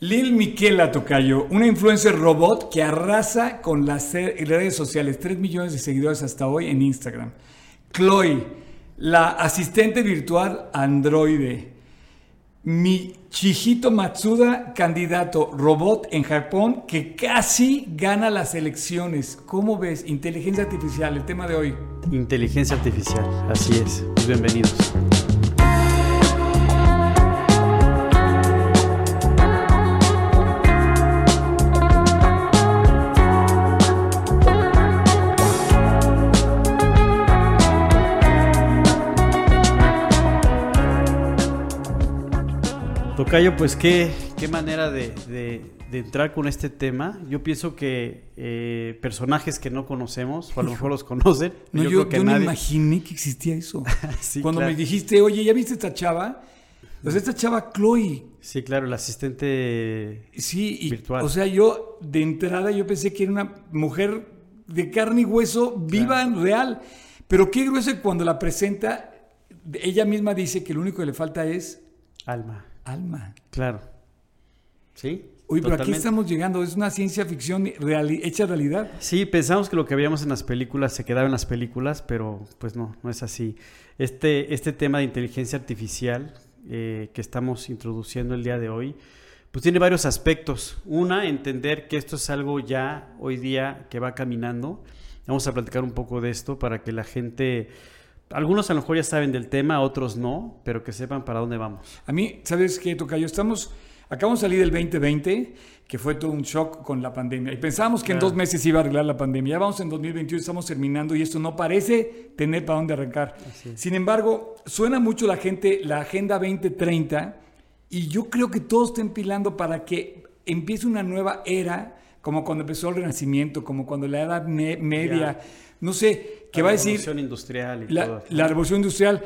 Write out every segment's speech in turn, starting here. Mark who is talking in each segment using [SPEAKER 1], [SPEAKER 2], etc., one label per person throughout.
[SPEAKER 1] Lil Miquela Tocayo, una influencer robot que arrasa con las redes sociales, 3 millones de seguidores hasta hoy en Instagram. Chloe, la asistente virtual androide. Michihito Matsuda, candidato robot en Japón que casi gana las elecciones. ¿Cómo ves? Inteligencia artificial, el tema de hoy.
[SPEAKER 2] Inteligencia artificial, así es. Bienvenidos. Tocayo, pues qué, qué manera de, entrar con este tema. Yo pienso que eh, personajes que no conocemos, o a lo mejor los conocen.
[SPEAKER 1] No, yo, yo, que no imaginé que existía eso. Cuando me dijiste, oye, ¿ya viste esta chava? Pues esta chava Chloe.
[SPEAKER 2] Sí, claro, la asistente
[SPEAKER 1] sí, virtual. O sea, yo de entrada yo pensé que era una mujer de carne y hueso, viva, en real. Pero qué grueso cuando la presenta, ella misma dice que lo único que le falta es...
[SPEAKER 2] Alma
[SPEAKER 1] alma.
[SPEAKER 2] Claro. Sí.
[SPEAKER 1] Uy, pero aquí estamos llegando, es una ciencia ficción hecha realidad.
[SPEAKER 2] Sí, pensamos que lo que veíamos en las películas se quedaba en las películas, pero pues no, no es así. Este, este tema de inteligencia artificial eh, que estamos introduciendo el día de hoy, pues tiene varios aspectos. Una, entender que esto es algo ya hoy día que va caminando. Vamos a platicar un poco de esto para que la gente algunos a lo mejor ya saben del tema, otros no, pero que sepan para dónde vamos.
[SPEAKER 1] A mí, ¿sabes qué, Tocayo? Estamos, acabamos de salir del 2020, que fue todo un shock con la pandemia. Y pensábamos que en dos meses iba a arreglar la pandemia. Ya vamos en 2021, estamos terminando y esto no parece tener para dónde arrancar. Sin embargo, suena mucho la gente, la Agenda 2030, y yo creo que todos están pilando para que empiece una nueva era, como cuando empezó el Renacimiento, como cuando la Edad Media no sé, qué va a decir...
[SPEAKER 2] La revolución industrial y
[SPEAKER 1] la, todo. La revolución industrial.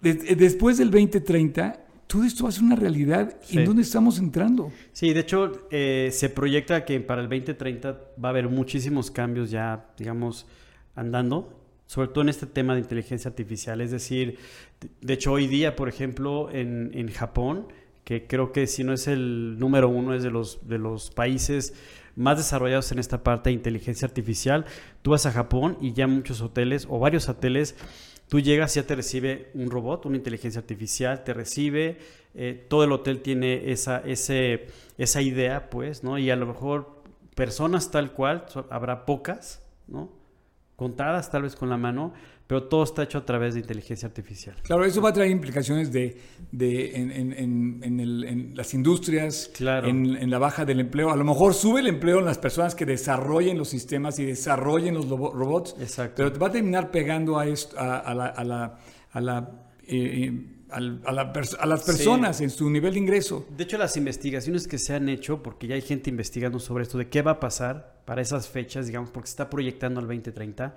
[SPEAKER 1] después del 2030, todo esto va a ser una realidad. ¿En dónde estamos entrando?
[SPEAKER 2] Sí, de hecho, eh, se proyecta que para el 2030 va a haber muchísimos cambios ya, digamos, andando, sobre todo en este tema de inteligencia artificial. Es decir, de hecho, hoy día, por ejemplo, en, en Japón, que creo que si no es el número uno, es de los, de los países más desarrollados en esta parte de inteligencia artificial. Tú vas a Japón y ya muchos hoteles o varios hoteles, tú llegas y ya te recibe un robot, una inteligencia artificial, te recibe, eh, todo el hotel tiene esa, ese, esa idea, pues, ¿no? Y a lo mejor personas tal cual, habrá pocas, ¿no? Contadas tal vez con la mano, pero todo está hecho a través de inteligencia artificial.
[SPEAKER 1] Claro, eso va a traer implicaciones de, de en, las industrias,
[SPEAKER 2] claro.
[SPEAKER 1] en, la baja del empleo. A lo mejor sube el empleo en las personas que desarrollen los sistemas y desarrollen los robots,
[SPEAKER 2] Exacto.
[SPEAKER 1] pero te va a terminar pegando a, esto, a, la... A la, a la eh, a, las personas en su nivel de ingreso.
[SPEAKER 2] De hecho, las investigaciones que se han hecho, porque ya hay gente investigando sobre esto, de qué va a pasar para esas fechas, digamos, porque se está proyectando al 2030,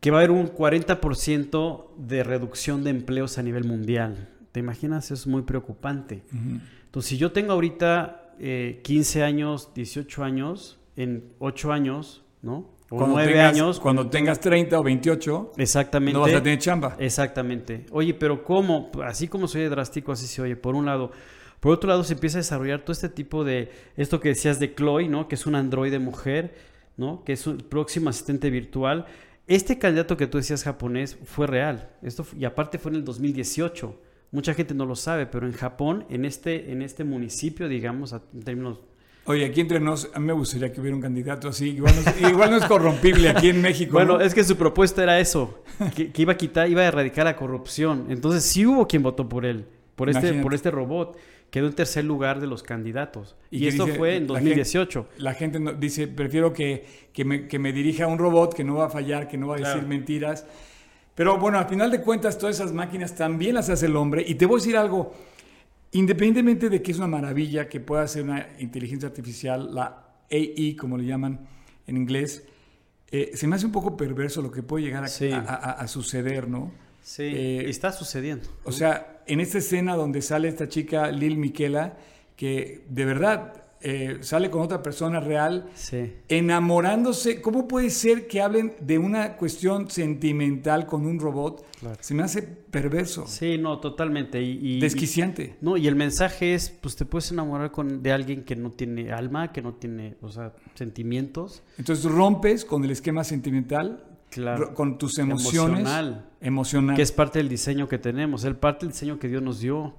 [SPEAKER 2] que va a haber un 40% de reducción de empleos a nivel mundial. ¿Te imaginas? Es muy preocupante. Entonces, si yo tengo ahorita 15 eh, años, 18 años, en 8 años, ¿no?
[SPEAKER 1] O cuando 9 años. Cuando tengas 30 o 28,
[SPEAKER 2] exactamente,
[SPEAKER 1] no vas a tener chamba.
[SPEAKER 2] Exactamente. Oye, pero ¿cómo? Así como soy drástico, así se oye. Por un lado. Por otro lado, se empieza a desarrollar todo este tipo de, esto que decías de Chloe, ¿no? Que es un androide mujer, ¿no? Que es un próximo asistente virtual este candidato que tú decías japonés fue real. Esto, y aparte fue en el 2018. Mucha gente no lo sabe, pero en Japón, en este, en este municipio, digamos, en términos
[SPEAKER 1] Oye, aquí entre nos, a mí me gustaría que hubiera un candidato así. Igual no, es, corrompible aquí en México.
[SPEAKER 2] Bueno, es que su propuesta era eso, que, iba a quitar, iba a erradicar la corrupción. Entonces sí hubo quien votó por él, por este, por este robot quedó en tercer lugar de los candidatos. Y, esto fue en 2018.
[SPEAKER 1] La gente, dice, prefiero que, que, me, que, me, dirija un robot que no va a fallar, que no va a decir mentiras. Pero bueno, al final de cuentas, todas esas máquinas también las hace el hombre. Y te voy a decir algo, independientemente de que es una maravilla que pueda ser una inteligencia artificial, la AI, como le llaman en inglés, eh, se me hace un poco perverso lo que puede llegar a, a suceder, ¿no?
[SPEAKER 2] Sí, eh, está sucediendo.
[SPEAKER 1] O sea, en esta escena donde sale esta chica Lil Miquela, que de verdad eh, sale con otra persona real,
[SPEAKER 2] Sí.
[SPEAKER 1] enamorándose. ¿Cómo puede ser que hablen de una cuestión sentimental con un robot?
[SPEAKER 2] Claro.
[SPEAKER 1] Se me hace perverso,
[SPEAKER 2] Sí, no, totalmente. Y, y-
[SPEAKER 1] desquiciante.
[SPEAKER 2] No, y el mensaje es, pues te puedes enamorar con, de alguien que no tiene alma, que no tiene, o sea, sentimientos.
[SPEAKER 1] Entonces rompes con el esquema sentimental,
[SPEAKER 2] Claro.
[SPEAKER 1] ro- con tus emociones.
[SPEAKER 2] Emocional.
[SPEAKER 1] Emocional.
[SPEAKER 2] Que es parte del diseño que tenemos, es parte del diseño que Dios nos dio.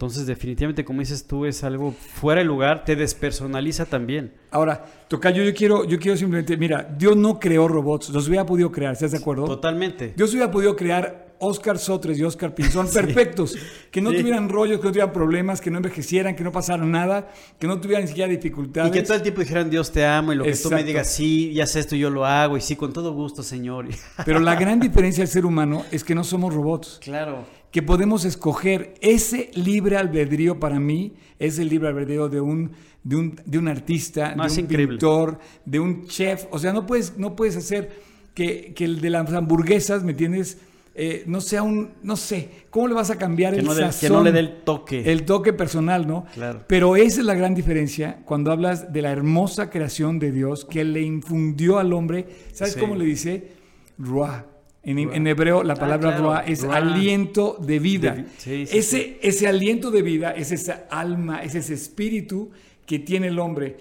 [SPEAKER 2] Entonces, definitivamente, como dices tú, es algo fuera de lugar, te despersonaliza también.
[SPEAKER 1] Ahora, Tocayo, yo quiero, yo quiero simplemente, mira, Dios no creó robots, los hubiera podido crear, ¿estás de acuerdo?
[SPEAKER 2] Totalmente.
[SPEAKER 1] Dios hubiera podido crear Oscar Sotres y Oscar Pinzón perfectos, que no
[SPEAKER 2] Sí.
[SPEAKER 1] tuvieran rollos, que no tuvieran problemas, que no envejecieran, que no pasara nada, que no tuvieran ni siquiera
[SPEAKER 2] Y
[SPEAKER 1] dificultades.
[SPEAKER 2] que todo el tiempo dijeran, Dios te amo, y lo que tú me digas, sí, ya sé esto, yo lo hago, y sí, con todo gusto, Señor.
[SPEAKER 1] Pero la gran diferencia del ser humano es que no somos robots,
[SPEAKER 2] claro.
[SPEAKER 1] que podemos escoger ese libre albedrío para mí, es el libre albedrío de un, de un, de un artista, de un
[SPEAKER 2] increíble.
[SPEAKER 1] pintor, de un chef. O sea, no puedes, no puedes hacer que, que el de las hamburguesas, ¿me entiendes? Eh, no sea un, no sé, ¿cómo le vas a cambiar
[SPEAKER 2] Que
[SPEAKER 1] el
[SPEAKER 2] no, le- que no le dé el toque.
[SPEAKER 1] el toque personal, ¿no?
[SPEAKER 2] Claro.
[SPEAKER 1] Pero esa es la gran diferencia cuando hablas de la hermosa creación de Dios que le infundió al hombre. ¿Sabes
[SPEAKER 2] Sí.
[SPEAKER 1] cómo le dice? Ruah. En, en hebreo la
[SPEAKER 2] Ah,
[SPEAKER 1] palabra
[SPEAKER 2] claro.
[SPEAKER 1] ruah es
[SPEAKER 2] Ruah.
[SPEAKER 1] aliento de vida.
[SPEAKER 2] De sí, sí,
[SPEAKER 1] ese, ese aliento de vida es esa alma, es ese espíritu que tiene el hombre.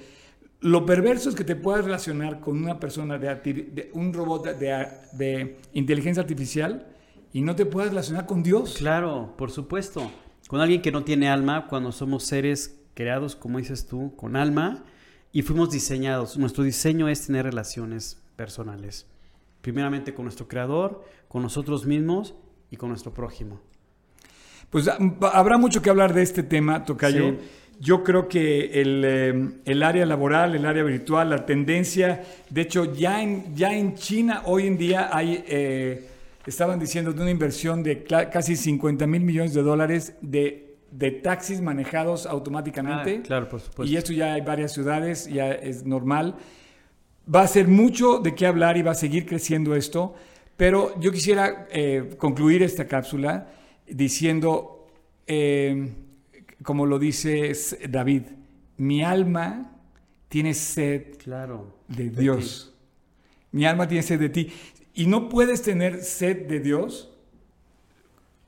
[SPEAKER 1] Lo perverso es que te puedas relacionar con una persona de un robot de, de inteligencia artificial y no te puedas relacionar con Dios.
[SPEAKER 2] Claro, por supuesto. Con alguien que no tiene alma, cuando somos seres creados, como dices tú, con alma, y fuimos diseñados. Nuestro diseño es tener relaciones personales. Primeramente con nuestro creador, con nosotros mismos y con nuestro prójimo.
[SPEAKER 1] Pues ah, habrá mucho que hablar de este tema, Tocayo.
[SPEAKER 2] Sí.
[SPEAKER 1] Yo creo que el, eh, el área laboral, el área virtual, la tendencia, de hecho ya en, ya en China hoy en día hay, eh, estaban diciendo de una inversión de casi 50 mil millones de dólares de, de taxis manejados automáticamente.
[SPEAKER 2] Ah, claro, por supuesto.
[SPEAKER 1] Y esto ya hay varias ciudades, ya es normal. Va a ser mucho de qué hablar y va a seguir creciendo esto, pero yo quisiera eh, concluir esta cápsula diciendo, eh, como lo dice David, mi alma tiene sed
[SPEAKER 2] Claro.
[SPEAKER 1] de Dios. Mi alma tiene sed de ti. Y no puedes tener sed de Dios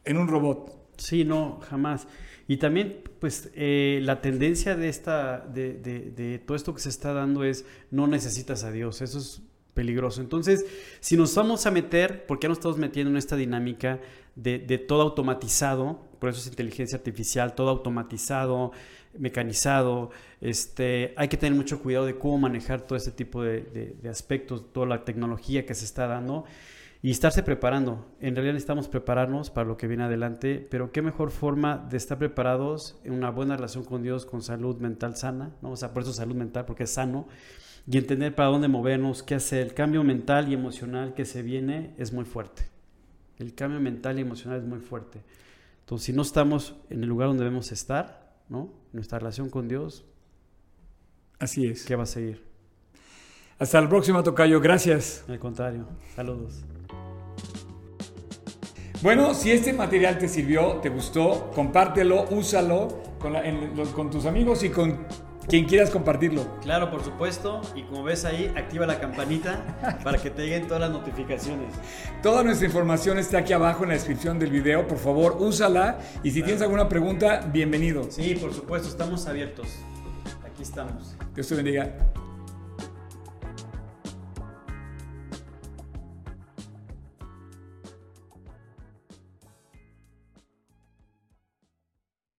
[SPEAKER 1] en un robot.
[SPEAKER 2] Sí, no, jamás. Y también, pues, eh, la tendencia de esta, de, de- de todo esto que se está dando es no necesitas a Dios. Eso es peligroso. Entonces, si nos vamos a meter, porque ya nos estamos metiendo en esta dinámica de, de todo automatizado, por eso es inteligencia artificial, todo automatizado, mecanizado, este, hay que tener mucho cuidado de cómo manejar todo este tipo de, de- aspectos, toda la tecnología que se está dando y estarse preparando. En realidad necesitamos prepararnos para lo que viene adelante, pero qué mejor forma de estar preparados en una buena relación con Dios, con salud mental sana, ¿no? O sea, por eso salud mental, porque es sano, y entender para dónde movernos, qué hacer. El cambio mental y emocional que se viene es muy fuerte. El cambio mental y emocional es muy fuerte. Entonces, si no estamos en el lugar donde debemos estar, ¿no? Nuestra relación con Dios,
[SPEAKER 1] Así es.
[SPEAKER 2] ¿qué va a seguir?
[SPEAKER 1] Hasta la próxima, Tocayo. Gracias.
[SPEAKER 2] Al contrario, saludos.
[SPEAKER 1] Bueno, si este material te sirvió, te gustó, compártelo, úsalo con, la- en- lo- con tus amigos y con quien quieras compartirlo.
[SPEAKER 2] Claro, por supuesto. Y como ves ahí, activa la campanita para que te lleguen todas las notificaciones.
[SPEAKER 1] Toda nuestra información está aquí abajo en la descripción del video. Por favor, úsala. Y si tienes alguna pregunta, bienvenido.
[SPEAKER 2] Sí, por supuesto, estamos abiertos. Aquí estamos.
[SPEAKER 1] Dios te bendiga.